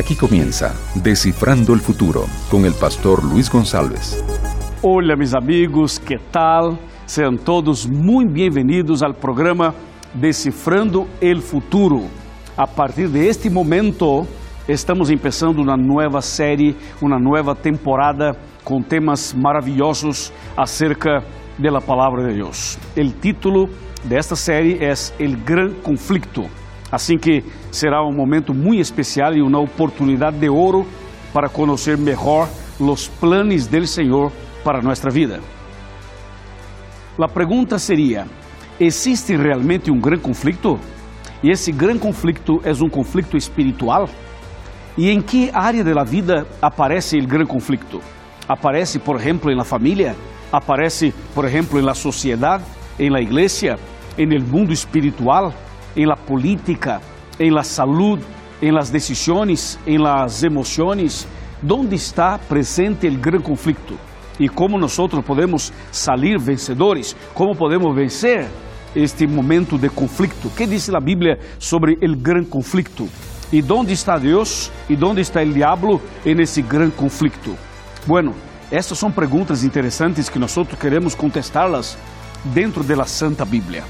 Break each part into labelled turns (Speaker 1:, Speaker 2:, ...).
Speaker 1: Aquí comienza Descifrando el Futuro con el pastor Luis González.
Speaker 2: Hola mis amigos, ¿qué tal? Sean todos muy bienvenidos al programa Decifrando el Futuro. A partir de este momento, estamos empezando uma nova série, uma nova temporada com temas maravilhosos acerca da palavra de Deus. O título desta série é El Gran Conflicto. Assim que será um momento muito especial e uma oportunidade de ouro para conhecer melhor os planos do Senhor para nossa vida. A pergunta seria: existe realmente um grande conflito? E esse grande conflito é um conflito espiritual? E em que área da vida aparece o grande conflito? Aparece, por exemplo, na família? Aparece, por exemplo, na sociedade? Em la igreja? Em el mundo espiritual? Em la política, em la salud, em las decisiones, em las emociones, ¿dónde está presente el gran conflicto? E como nós podemos salir vencedores? Como podemos vencer este momento de conflicto? que diz a Bíblia sobre el gran conflicto? E onde está Deus? E onde está o diabo nesse gran conflicto? Bueno, essas são perguntas interessantes que nós queremos contestá-las dentro da Santa Bíblia.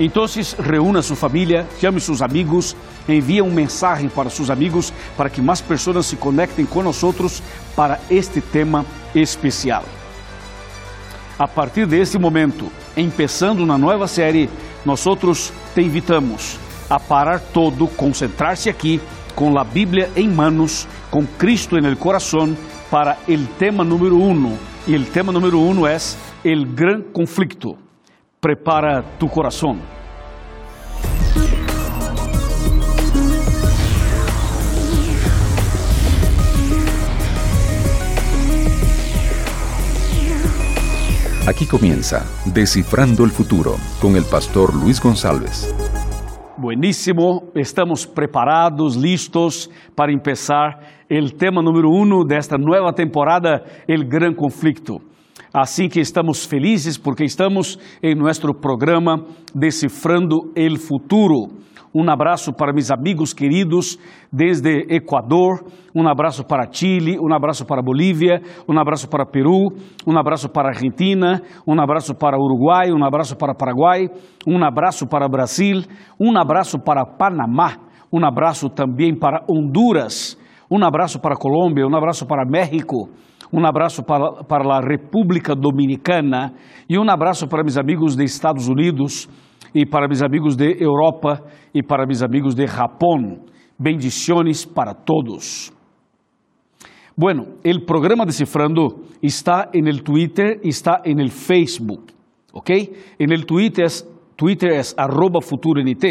Speaker 2: Então, reúna sua família, chame seus amigos, envie um mensagem para seus amigos para que mais pessoas se conectem nós para este tema especial. A partir deste momento, começando uma nova série, nós te invitamos a parar todo, concentrar-se aqui com a Bíblia em manos, com Cristo el coração, para o tema número um. E o tema número um é o gran conflicto. Prepara tu coração.
Speaker 1: Aquí comienza Descifrando el Futuro con el pastor Luis González.
Speaker 2: Buenísimo, estamos preparados, listos para empezar el tema número uno de esta nueva temporada, el gran conflicto. Assim que estamos felizes porque estamos em nosso programa Decifrando el Futuro. Um abraço para meus amigos queridos desde Equador, um abraço para Chile, um abraço para Bolívia, um abraço para Peru, um abraço para Argentina, um abraço para Uruguai, um abraço para Paraguai, um abraço para Brasil, um abraço para Panamá, um abraço também para Honduras, um abraço para Colômbia, um abraço para México um abraço para, para a República Dominicana e um abraço para meus amigos de Estados Unidos e para meus amigos de Europa e para meus amigos de Japão. Bendiciones para todos. Bueno, el programa Descifrando está en el Twitter, está en el Facebook, ¿ok? En el Twitter es, Twitter es arroba futuronit.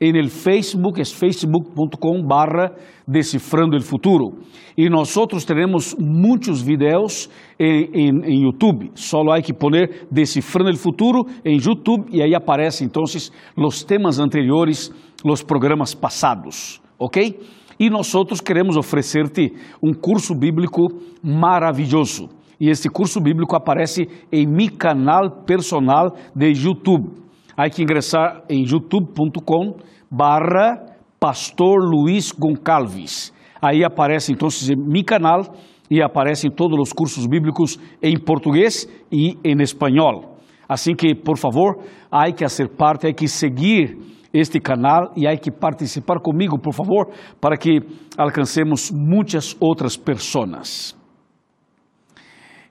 Speaker 2: En el Facebook es facebook.com barra Decifrando el Futuro. E nós teremos muitos vídeos em, YouTube. Só há que poner Decifrando el Futuro em YouTube e aí aparecem então os temas anteriores, os programas passados, ok? E nós queremos oferecer-te um curso bíblico maravilhoso. E este curso bíblico aparece em meu canal personal de YouTube. Há que ingressar em youtube.com barra Pastor Luiz Goncalves. Aí aparece então meu canal e aparecem todos os cursos bíblicos em português e em espanhol. Assim que, por favor, há que fazer parte, há que seguir este canal e há que participar comigo, por favor, para que alcancemos muitas outras pessoas.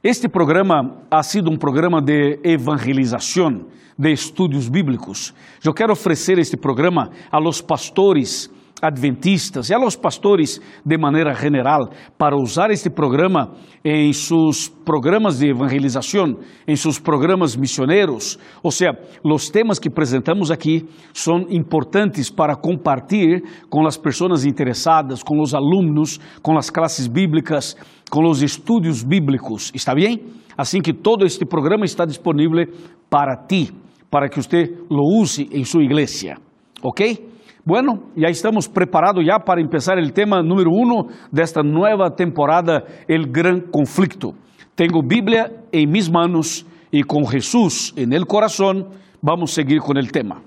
Speaker 2: Este programa ha sido um programa de evangelização, de estudos bíblicos. Eu quero oferecer este programa a los pastores adventistas e a los pastores de maneira general para usar este programa em seus programas de evangelização, em seus programas missioneros. Ou seja, os temas que apresentamos aqui são importantes para compartilhar com as pessoas interessadas, com os alunos, com as classes bíblicas, com os estudos bíblicos. ¿Está bem? Assim que todo este programa está disponível para ti, para que você lo use em sua igreja. ¿Ok? Bueno, ya estamos preparados ya para empezar el tema número uno de esta nueva temporada, el gran conflicto. Tengo Biblia en mis manos y con Jesús en el corazón vamos a seguir con el tema.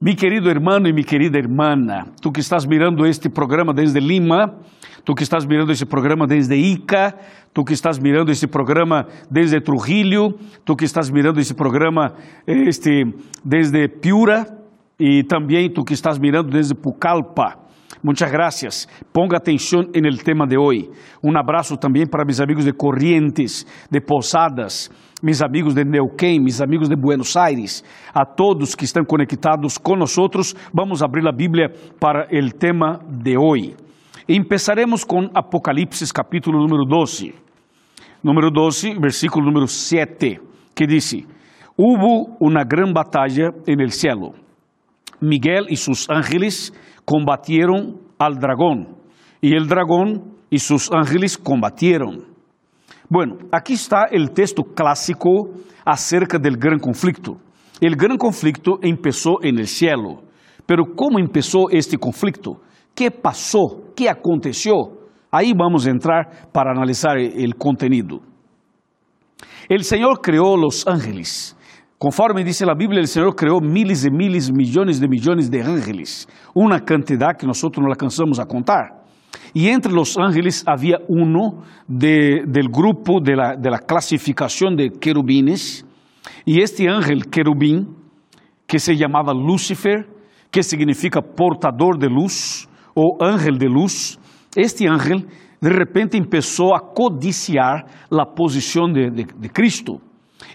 Speaker 2: Mi querido hermano y mi querida hermana, tú que estás mirando este programa desde Lima, tú que estás mirando este programa desde Ica, tú que estás mirando este programa desde Trujillo, tú que estás mirando este programa este, desde Piura y también tú que estás mirando desde Pucallpa. Muchas gracias. Ponga atención en el tema de hoy. Un abrazo también para mis amigos de Corrientes, de Posadas, mis amigos de Neuquén, mis amigos de Buenos Aires, a todos que están conectados con nosotros. Vamos a abrir la Biblia para el tema de hoy. Empezaremos con Apocalipsis capítulo número 12. Número 12, versículo número 7, que dice, hubo una gran batalla en el cielo. Miguel y sus ángeles combatieron al dragón y el dragón y sus ángeles combatieron. Bueno, aquí está el texto clásico acerca del gran conflicto. El gran conflicto empezó en el cielo, pero ¿cómo empezó este conflicto? ¿Qué pasó? ¿Qué aconteció? Ahí vamos a entrar para analizar el contenido. El Señor creó los ángeles Conforme dice la Biblia, el Señor creó miles de miles, millones de millones de ángeles, una cantidad que nosotros no alcanzamos a contar. Y entre los ángeles había uno de, del grupo de la, de la clasificación de querubines, y este ángel querubín, que se llamaba Lucifer, que significa portador de luz o ángel de luz, este ángel de repente empezó a codiciar la posición de, de, de Cristo.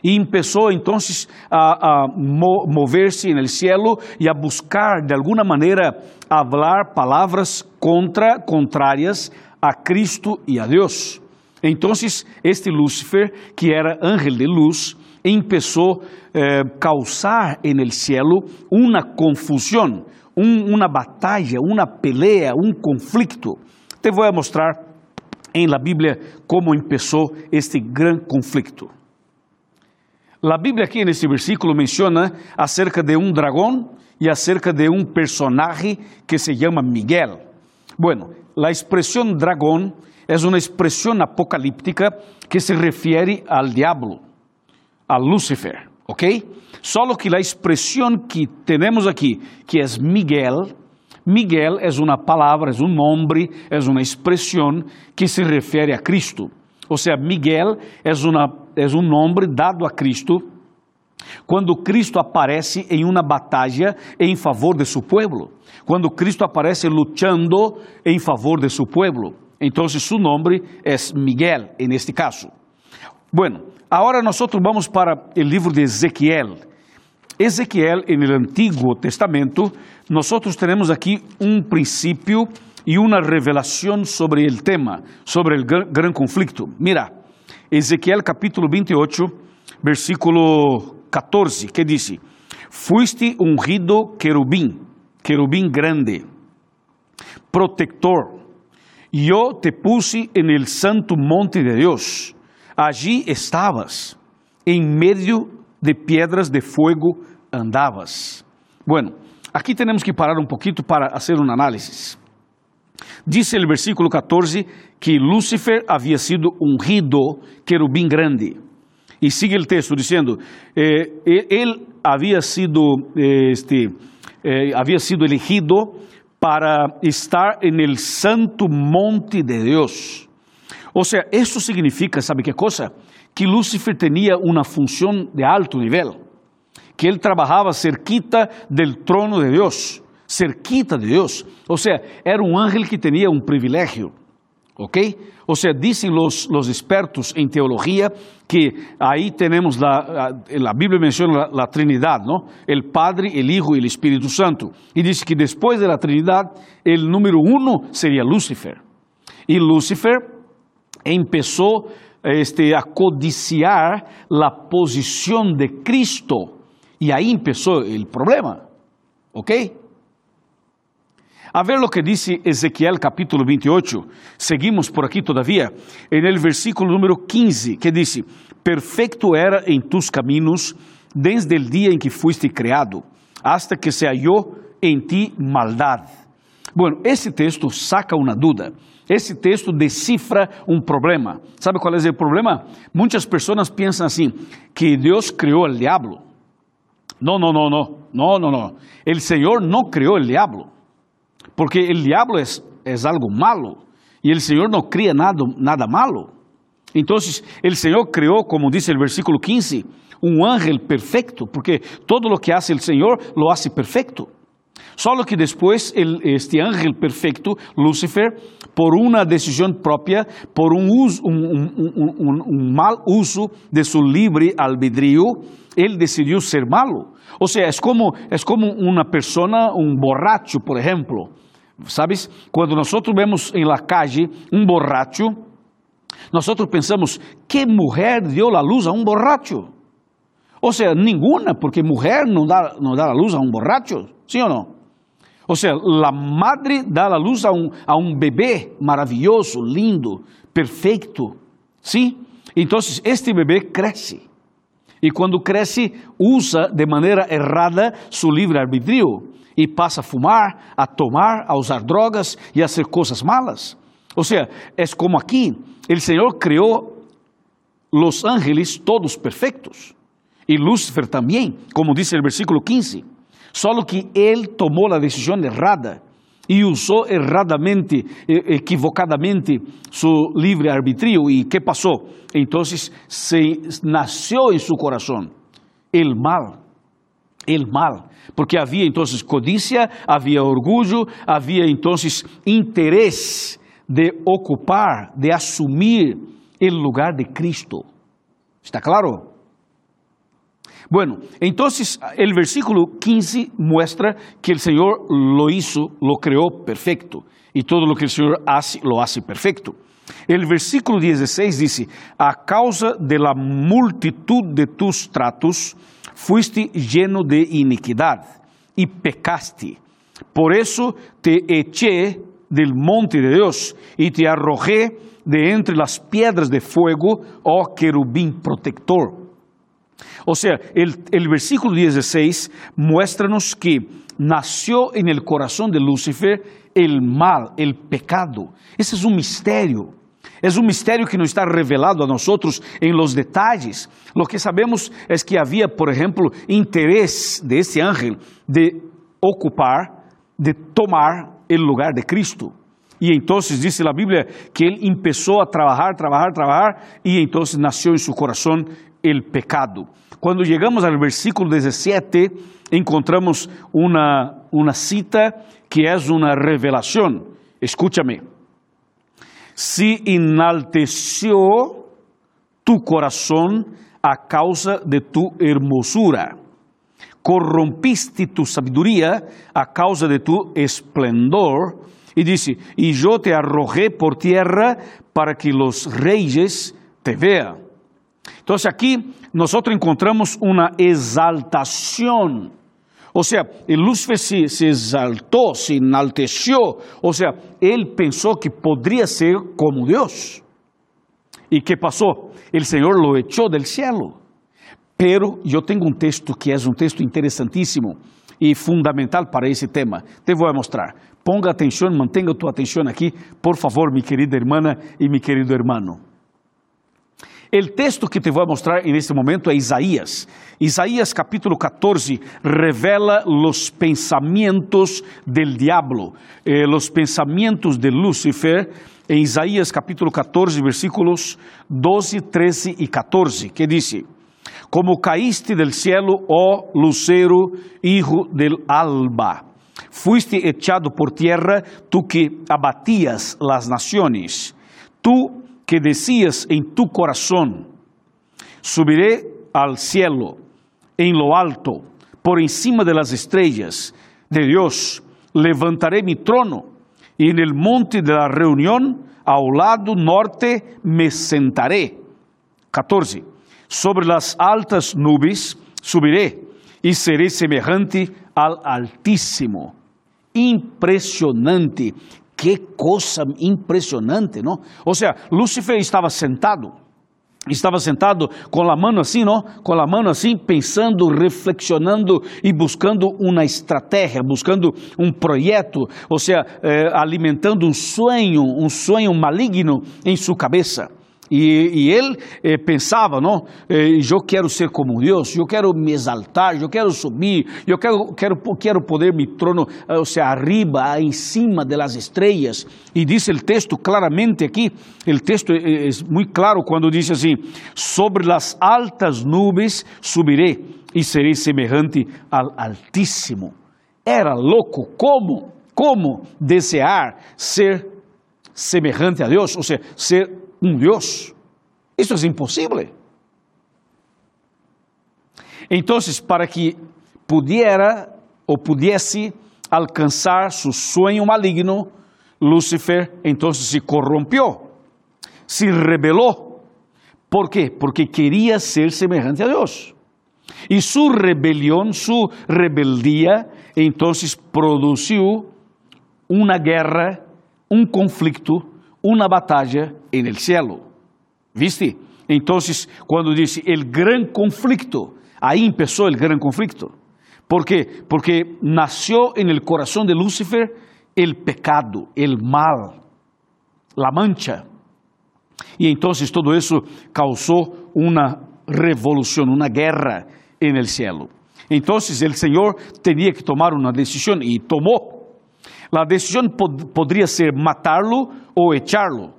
Speaker 2: Y empezó entonces a, a mo moverse en el cielo a buscar de alguna manera hablar palabras contra, contrarias a Cristo y a Dios. Entonces este Lúcifer, que era ángel de luz, empezó a eh, causar en el cielo una confusión, un, una batalla, una pelea, un conflicto. Te voy a mostrar en la Biblia cómo empezó este gran conflicto. La Biblia aquí en este versículo menciona acerca de un dragón y acerca de un personaje que se llama Miguel. Bueno, la expresión dragón es una expresión apocalíptica que se refiere al diablo, a Lucifer, ¿ok? Solo que la expresión que tenemos aquí, que es Miguel, Miguel es una palabra, es un nombre, es una expresión que se refiere a Cristo. O sea, Miguel é, uma, é um nome dado a Cristo quando Cristo aparece em uma batalha em favor de seu povo. Quando Cristo aparece lutando em favor de seu povo. Então, seu nome é Miguel, en este caso. Bueno, agora nós vamos para o livro de Ezequiel. Ezequiel, en el Antiguo Testamento, nós temos aqui um princípio y una revelación sobre el tema, sobre el gran, conflicto. Mira, Ezequiel capítulo 28, versículo 14, que dice, fuiste ungido querubín, querubín grande, protector. Yo te puse en el santo monte de Dios. Allí estabas, en medio de piedras de fuego andabas. Bueno, aquí tenemos que parar un poquito para hacer un análisis. Dice el versículo 14 que Lúcifer había sido ungido querubín grande. Y sigue el texto diciendo, eh, él había sido, eh, este, eh, había sido elegido para estar en el santo monte de Dios. O sea, eso significa, ¿sabe qué cosa? Que Lúcifer tenía una función de alto nivel, que él trabajaba cerquita del trono de Dios cerquita de Deus. Ou seja, era um ángel que tinha um privilégio. ¿Ok? O sea, dicen los, los expertos en teología que ahí tenemos la, la Biblia menciona la, la, Trinidad, ¿no? El Padre, el Hijo y el Espíritu Santo. Y dice que después de la el número uno sería Lucifer. Y Lucifer empezó este, a codiciar la posición de Cristo. Y ahí empezó el problema. ¿Ok? A ver lo que dice Ezequiel capítulo 28, seguimos por aquí todavía, en el versículo número 15, que dice, perfecto era en tus caminos desde el día en que fuiste creado, hasta que se halló en ti maldad. Bueno, esse texto saca uma dúvida. Esse texto decifra um problema. ¿Sabe qual é o problema? Muitas pessoas pensam assim, que Deus criou o diabo No, no, no, no, no, no, no. El Señor no creó el diablo, porque el diablo es, es algo malo y el Señor no cría nada, nada malo. Entonces, el Señor creó, como dice el versículo 15, un ángel perfecto, porque todo lo que hace el Señor lo hace perfecto. Solo que el, este ángel perfecto, Lucifer, por una decisión propia, por un, uso, mal uso de su libre albedrío, él decidió ser malo. O sea, es como, es como una persona, un borracho, por ejemplo. ¿Sabes? Cuando nosotros vemos en la calle un borracho, nosotros pensamos, ¿qué mujer dio la luz a un borracho? O sea, ninguna, porque mujer no da, no da la luz a un borracho, ¿sí o no? O sea, la madre da la luz a un, a un bebé maravilloso, lindo, perfecto, ¿sí? Entonces, este bebé crece. Y cuando crece, usa de manera errada su libre arbitrio y pasa a fumar, a tomar, a usar drogas y a hacer cosas malas. O sea, es como aquí, el Señor creó los ángeles todos perfectos y Lucifer también, como dice el versículo 15. Solo que él tomó la decisión errada y usó erradamente, e, equivocadamente su libre arbitrio. ¿Y qué pasó? Entonces se nació en su corazón el mal, el mal, porque había entonces codicia, había orgullo, había entonces interés de ocupar, de asumir el lugar de Cristo. ¿Está claro? Bueno, entonces el versículo 15 muestra que el Señor lo hizo, lo creó perfecto. Y todo lo que el Señor hace, lo hace perfecto. El versículo 16 dice, a causa de la multitud de tus tratos, fuiste lleno de iniquidad y pecaste. Por eso te eché del monte de Dios y te arrojé de entre las piedras de fuego, oh querubín protector. O sea, el, el versículo 16 muéstranos que nació en el corazón de Lucifer el mal, el pecado. Ese es un misterio. Es un misterio que no está revelado a nosotros en los detalles. Lo que sabemos es que había, por ejemplo, interés de este ángel de ocupar, de tomar el lugar de Cristo. Y entonces dice la Biblia que él empezó a trabajar, trabajar, trabajar, y entonces nació en su corazón el pecado. Cuando llegamos al versículo 17, encontramos una, una cita que es una revelación. Escúchame. Si enalteció tu corazón a causa de tu hermosura, corrompiste tu sabiduría a causa de tu esplendor, y dice, y yo te arrojé por tierra para que los reyes te vean. Entonces aquí nosotros encontramos una exaltación. O sea, Lucifer se, se, exaltó, se enalteció. O sea, él pensó que podría ser como Dios. ¿Y qué pasó? El Señor lo echó del cielo. Pero yo tengo un texto que es un texto interesantísimo y fundamental para ese tema. Te voy a mostrar. Ponga atención, mantenga tu atención aquí, por favor, mi querida hermana y mi querido hermano. El texto que te voy a mostrar en este momento es Isaías. Isaías capítulo 14 revela los pensamientos del diablo, eh, los pensamientos de Lucifer en Isaías capítulo 14 versículos 12, 13 y 14, que dice, como caíste del cielo, oh lucero, hijo del alba, fuiste echado por tierra, tú que abatías las naciones, tú que decías en tu corazón, subiré al cielo, en lo alto, por encima de las estrellas de Dios, levantaré mi trono y en el monte de la reunión, al lado norte, me sentaré. 14. Sobre las altas nubes subiré y seré semejante al Altísimo. Impresionante Qué cosa impresionante, ¿no? O sea, Lúcifer estaba sentado, estaba sentado com a mão assim, não? Com a mão assim, pensando, reflexionando e buscando uma estratégia, buscando um projeto, ou seja, eh, alimentando um sonho, um sonho maligno em sua cabeça. E, e ele eh, pensava, não? Eh, eu quero ser como Deus, eu quero me exaltar, eu quero subir, eu quero, quero, quero poder me trono, ou seja, arriba, em cima das estrelas. E diz o texto claramente aqui, o texto é, é muito claro quando diz assim: sobre as altas nuvens subirei e serei semelhante ao Altíssimo. Era louco, como? Como desejar ser semelhante a Deus, ou seja, ser um Deus. Isso é impossível. Então, para que pudiera ou pudesse alcançar seu sonho maligno, Lúcifer então se corrompeu, se rebelou. ¿Por quê? Porque queria ser semelhante a Deus. E sua rebelião, sua rebeldia, então produziu uma guerra, um conflito, uma batalha en el cielo. ¿Viste? Entonces, cuando dice el gran conflicto, ahí empezó el gran conflicto. ¿Por qué? Porque nació en el corazón de Lucifer el pecado, el mal, la mancha. Y entonces todo eso causó una revolución, una guerra en el cielo. Entonces el Señor tenía que tomar una decisión y tomó. La decisión pod podría ser matarlo o echarlo.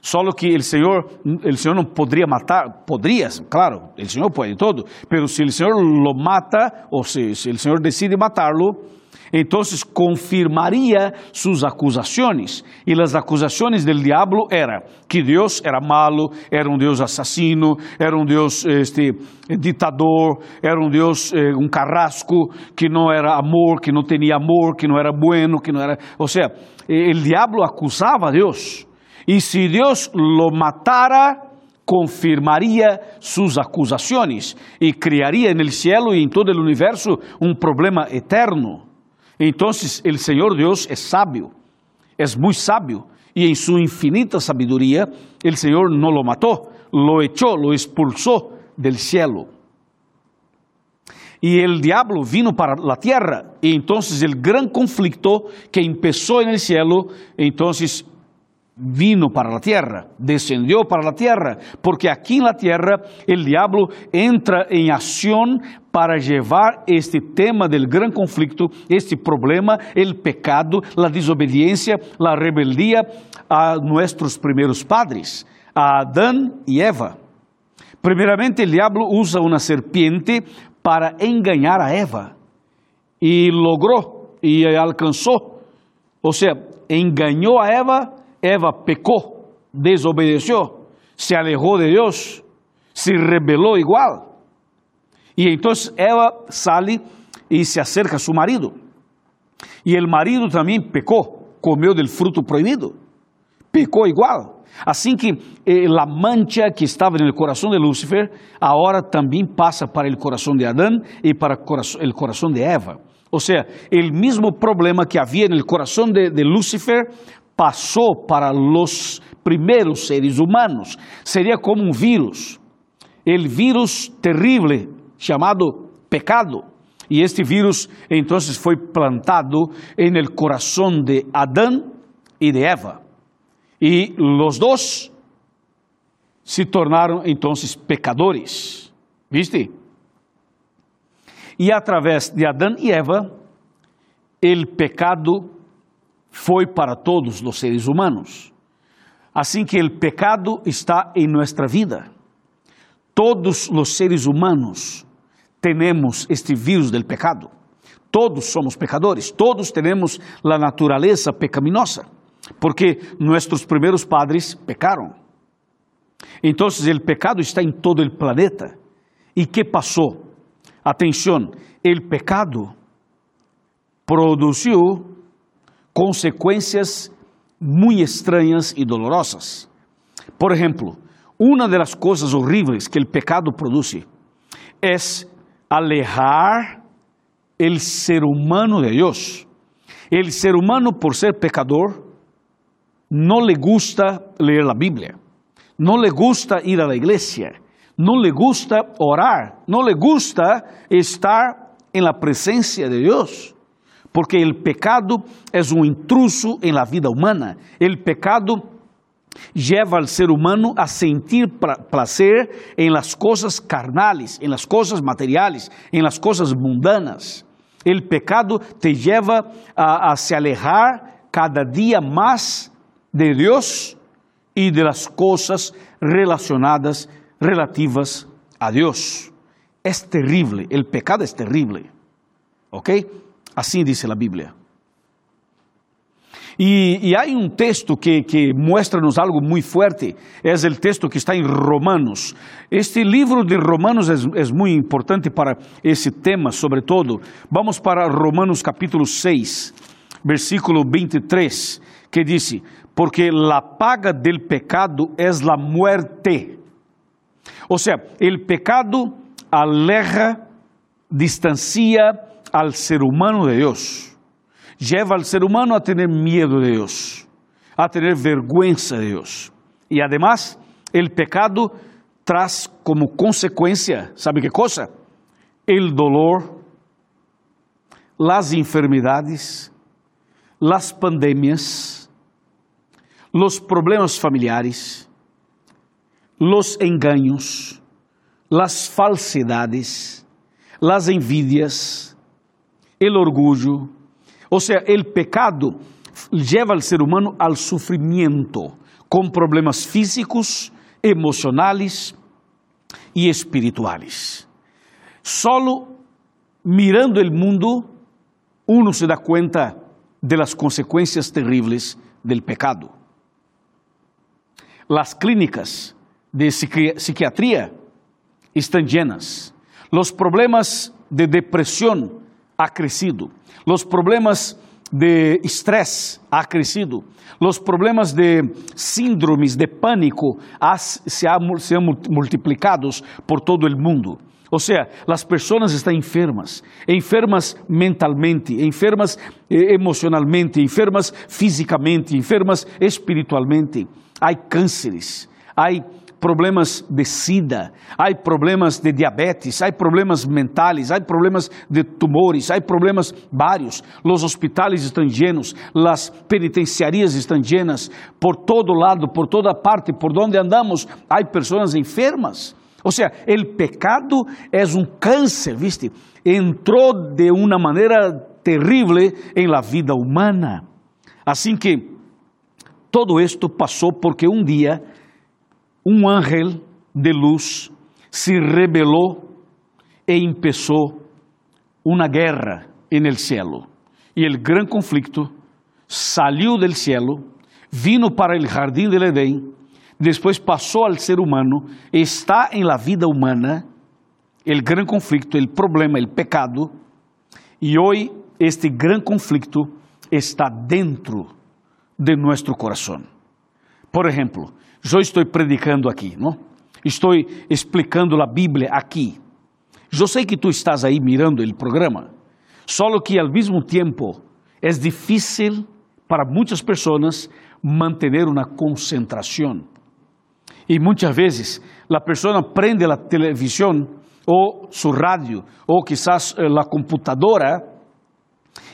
Speaker 2: Solo que o Senhor, o Senhor não poderia matar, poderia, claro, o Senhor pode todo, pero se o Senhor lo mata, ou se o Senhor decide matá-lo, então confirmaria suas acusações. E as acusações del diabo era que Deus era malo, era um Deus assassino, era um Deus este, ditador, era um Deus eh, um carrasco, que não era amor, que não tinha amor, que não era bueno, que não era. Ou seja, o diabo acusava a Deus. E se Deus lo matara, confirmaria suas acusações e criaria no céu e em todo o universo um problema eterno. Então, o Senhor Deus é sábio, é muito sábio, e em sua infinita sabedoria, o Senhor não lo matou, lo echou, lo expulsou del cielo. E o diabo vino para a terra, e então o grande conflito que começou no cielo, então vino para la tierra, descendió para la tierra, porque aquí en la tierra el diablo entra en acción para llevar este tema del gran conflicto, este problema, el pecado, la desobediencia, la rebeldía a nuestros primeros padres, a Adán y Eva. Primeramente el diablo usa una serpiente para engañar a Eva y logró y alcanzó, o sea, engañó a Eva Eva pecou, desobedeceu, se alejou de Deus, se rebelou igual. E então Eva sale e se acerca a seu marido. E o marido também pecou, comeu del fruto proibido, pecou igual. Assim que eh, a mancha que estava no coração de Lúcifer, agora também passa para o coração de Adão e para o coração de Eva. Ou seja, o mesmo problema que havia no coração de, de Lúcifer passou para os primeiros seres humanos. Seria como um vírus, o vírus terrível chamado pecado. E este vírus então foi plantado el coração de Adão e de Eva. E os dois se tornaram então pecadores. ¿Viste? E através de Adão e Eva, o pecado foi para todos os seres humanos. Assim que o pecado está em nossa vida. Todos os seres humanos temos este vírus del pecado. Todos somos pecadores, todos temos a natureza pecaminosa, porque nossos primeiros padres pecaram. Então, o pecado está em todo o planeta. E que passou? Atenção, o pecado produziu consecuencias muy extrañas y dolorosas. Por ejemplo, una de las cosas horribles que el pecado produce es alejar el ser humano de Dios. El ser humano, por ser pecador, no le gusta leer la Biblia, no le gusta ir a la iglesia, no le gusta orar, no le gusta estar en la presencia de Dios porque o pecado é um intruso em la vida humana. O pecado lleva al ser humano a sentir placer en las cosas carnales, en las cosas materiales, en las cosas mundanas. El pecado te lleva a, a se alejar cada día más de Dios y de las cosas relacionadas, relativas a Dios. Es terrible, el pecado es terrible. ¿Ok? Así dice la Biblia. E, e há um texto que, que mostra-nos algo muito forte, é o texto que está em Romanos. Este livro de Romanos é, é muito importante para esse tema, sobretudo. Vamos para Romanos capítulo 6, versículo 23, que diz: Porque la paga del pecado é la muerte. Ou seja, o pecado aleja, distancia al ser humano de Deus lleva al ser humano a tener miedo de Dios, a tener vergüenza de Dios. Y además, el pecado traz como consecuencia, ¿sabe qué cosa? El dolor, las enfermedades, las pandemias, los problemas familiares, los engaños, las falsedades, las envidias, el orgullo, ou seja, o pecado leva ao ser humano ao sofrimento, com problemas físicos, emocionais e espirituais. Solo mirando o mundo, uno se dá conta de las consequências terríveis del pecado. Las clínicas de psiquiatría estão llenas. Los problemas de depressão ha crecido. Los problemas de estrés ha crecido. Los problemas de síndromes de pánico se, han, se multiplicados por todo el mundo. Ou seja, as pessoas estão enfermas, enfermas mentalmente, enfermas eh, emocionalmente, enfermas fisicamente, enfermas espiritualmente. Há cânceres, há problemas de sida, há problemas de diabetes, há problemas mentais, há problemas de tumores, há problemas vários. Os hospitais estão llenos, as penitenciarias estão llenas, por todo lado, por toda parte, por onde andamos, há pessoas enfermas. Ou seja, o pecado é um câncer, ¿viste? Entrou de uma maneira terrível em la vida humana. Assim que todo esto passou porque um dia um ángel de luz se rebelou e empezou uma guerra en el cielo. E el gran conflicto salió del cielo, vino para el jardín del Edén, después pasó al ser humano, está en la vida humana, el gran conflicto, el problema, el pecado, y hoy este gran conflicto está dentro de nuestro corazón. Por ejemplo, eu estou predicando aqui, não? Estou explicando a Bíblia aqui. Eu sei que tu estás aí mirando o programa, só que ao mesmo tempo é difícil para muitas pessoas manter uma concentração. E muitas vezes a pessoa prende a televisão ou su rádio ou quizás eh, a computadora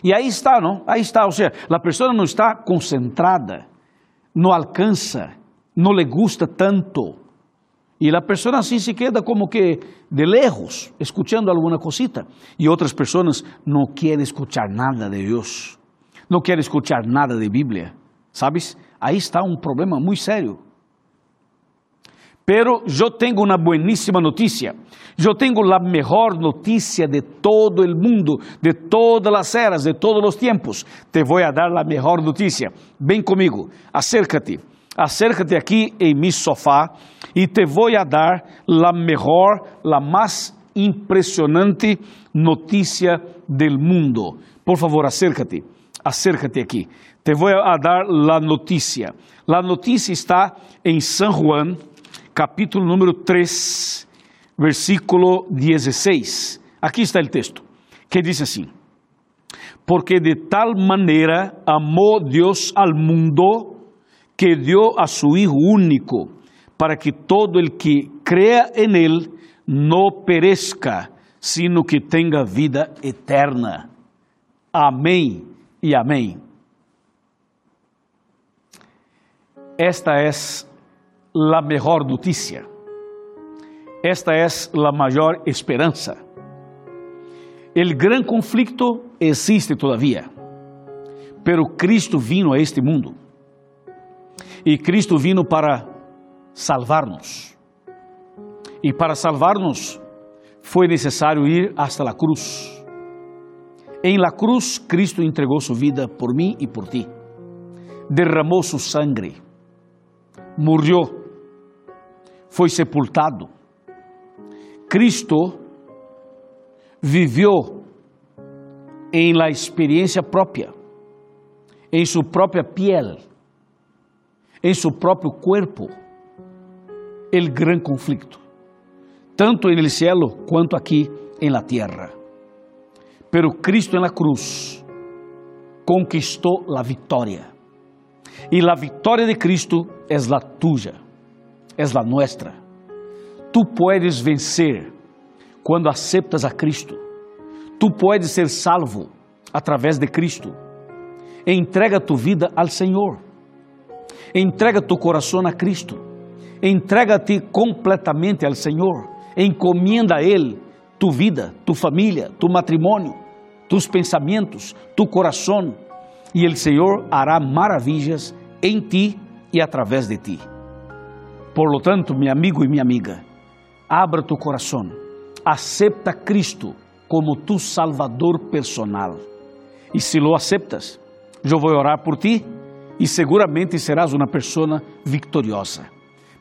Speaker 2: e aí está, não? Aí está, ou seja, a pessoa não está concentrada, não alcança no le gusta tanto. Y la persona así se queda como que de lejos, escuchando alguna cosita. Y otras personas no quieren escuchar nada de Dios, no quieren escuchar nada de Biblia. ¿Sabes? Ahí está un problema muy serio. Pero yo tengo una buenísima noticia. Yo tengo la mejor noticia de todo el mundo, de todas las eras, de todos los tiempos. Te voy a dar la mejor noticia. Ven conmigo, acércate acércate aqui em mi sofá e te vou a dar la mejor, la más impressionante notícia del mundo. Por favor, acércate, acércate aqui. Te vou a dar la notícia. La notícia está em San Juan, capítulo número 3, versículo 16. Aqui está o texto, que diz assim: Porque de tal maneira amou Deus al mundo que dio a su Hijo único, para que todo el que crea en Él no perezca, sino que tenga vida eterna. Amém e amém. esta es la mejor noticia. Esta es la mayor esperanza. El gran conflicto existe todavía, pero Cristo vino a este mundo. E Cristo vino para salvar-nos. E para salvar-nos foi necessário ir hasta la cruz. Em la cruz, Cristo entregou sua vida por mim e por ti. Derramou sua sangue. Morreu. Foi sepultado. Cristo viveu em la experiência própria, em sua própria piel, em seu próprio corpo, o grande conflito, tanto no cielo quanto aqui em la tierra. Pero Cristo en la cruz conquistou la vitória. E la vitória de Cristo é la tuya, é la nuestra. Tu puedes vencer quando aceptas a Cristo. Tu puedes ser salvo através de Cristo. Entrega tu vida ao Senhor. Entrega tu coração a Cristo. Entrega-te completamente ao Senhor. Encomienda a Ele tu vida, tu família, tu matrimônio, tus pensamentos, tu coração, e o Senhor hará maravilhas em ti e através de ti. Por lo tanto, meu amigo e minha amiga, abra tu coração, acepta Cristo como tu Salvador personal. E se lo aceptas, eu vou orar por ti e seguramente serás uma pessoa vitoriosa.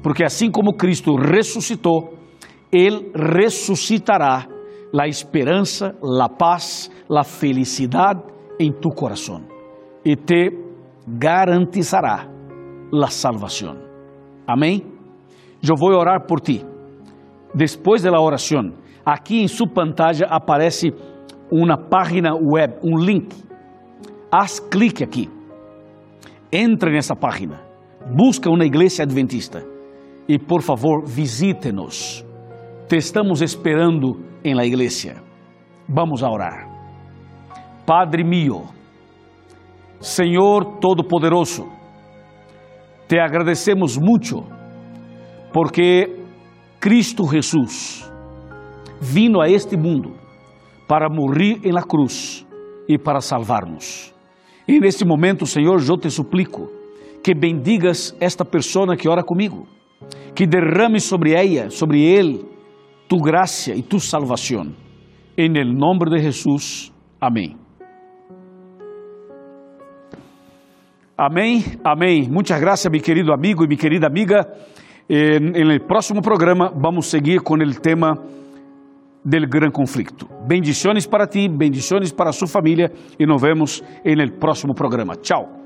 Speaker 2: Porque assim como Cristo ressuscitou, Ele ressuscitará a esperança, a paz, a felicidade em tu coração e te garantizará a salvação. Amém? Eu vou orar por ti. Depois da oração, aqui em sua pantalla aparece uma página web, um link. Haz clique aqui. Entre nessa página. Busca uma igreja adventista. E por favor, visite-nos. Te estamos esperando em la igreja. Vamos a orar. Padre mío, Senhor Todo-Poderoso, te agradecemos muito porque Cristo Jesús vino a este mundo para morrer em la cruz e para salvar-nos. E neste momento, Senhor, eu te suplico que bendigas esta pessoa que ora comigo, que derrame sobre ela, sobre ele, tu graça e tu salvação. Em nome de Jesus. Amém. Amém, amém. Muitas graças, meu querido amigo e minha querida amiga. En el próximo programa vamos seguir com o tema del gran conflicto. Bendiciones para ti, bendiciones para su familia y nos vemos en el próximo programa. Chao.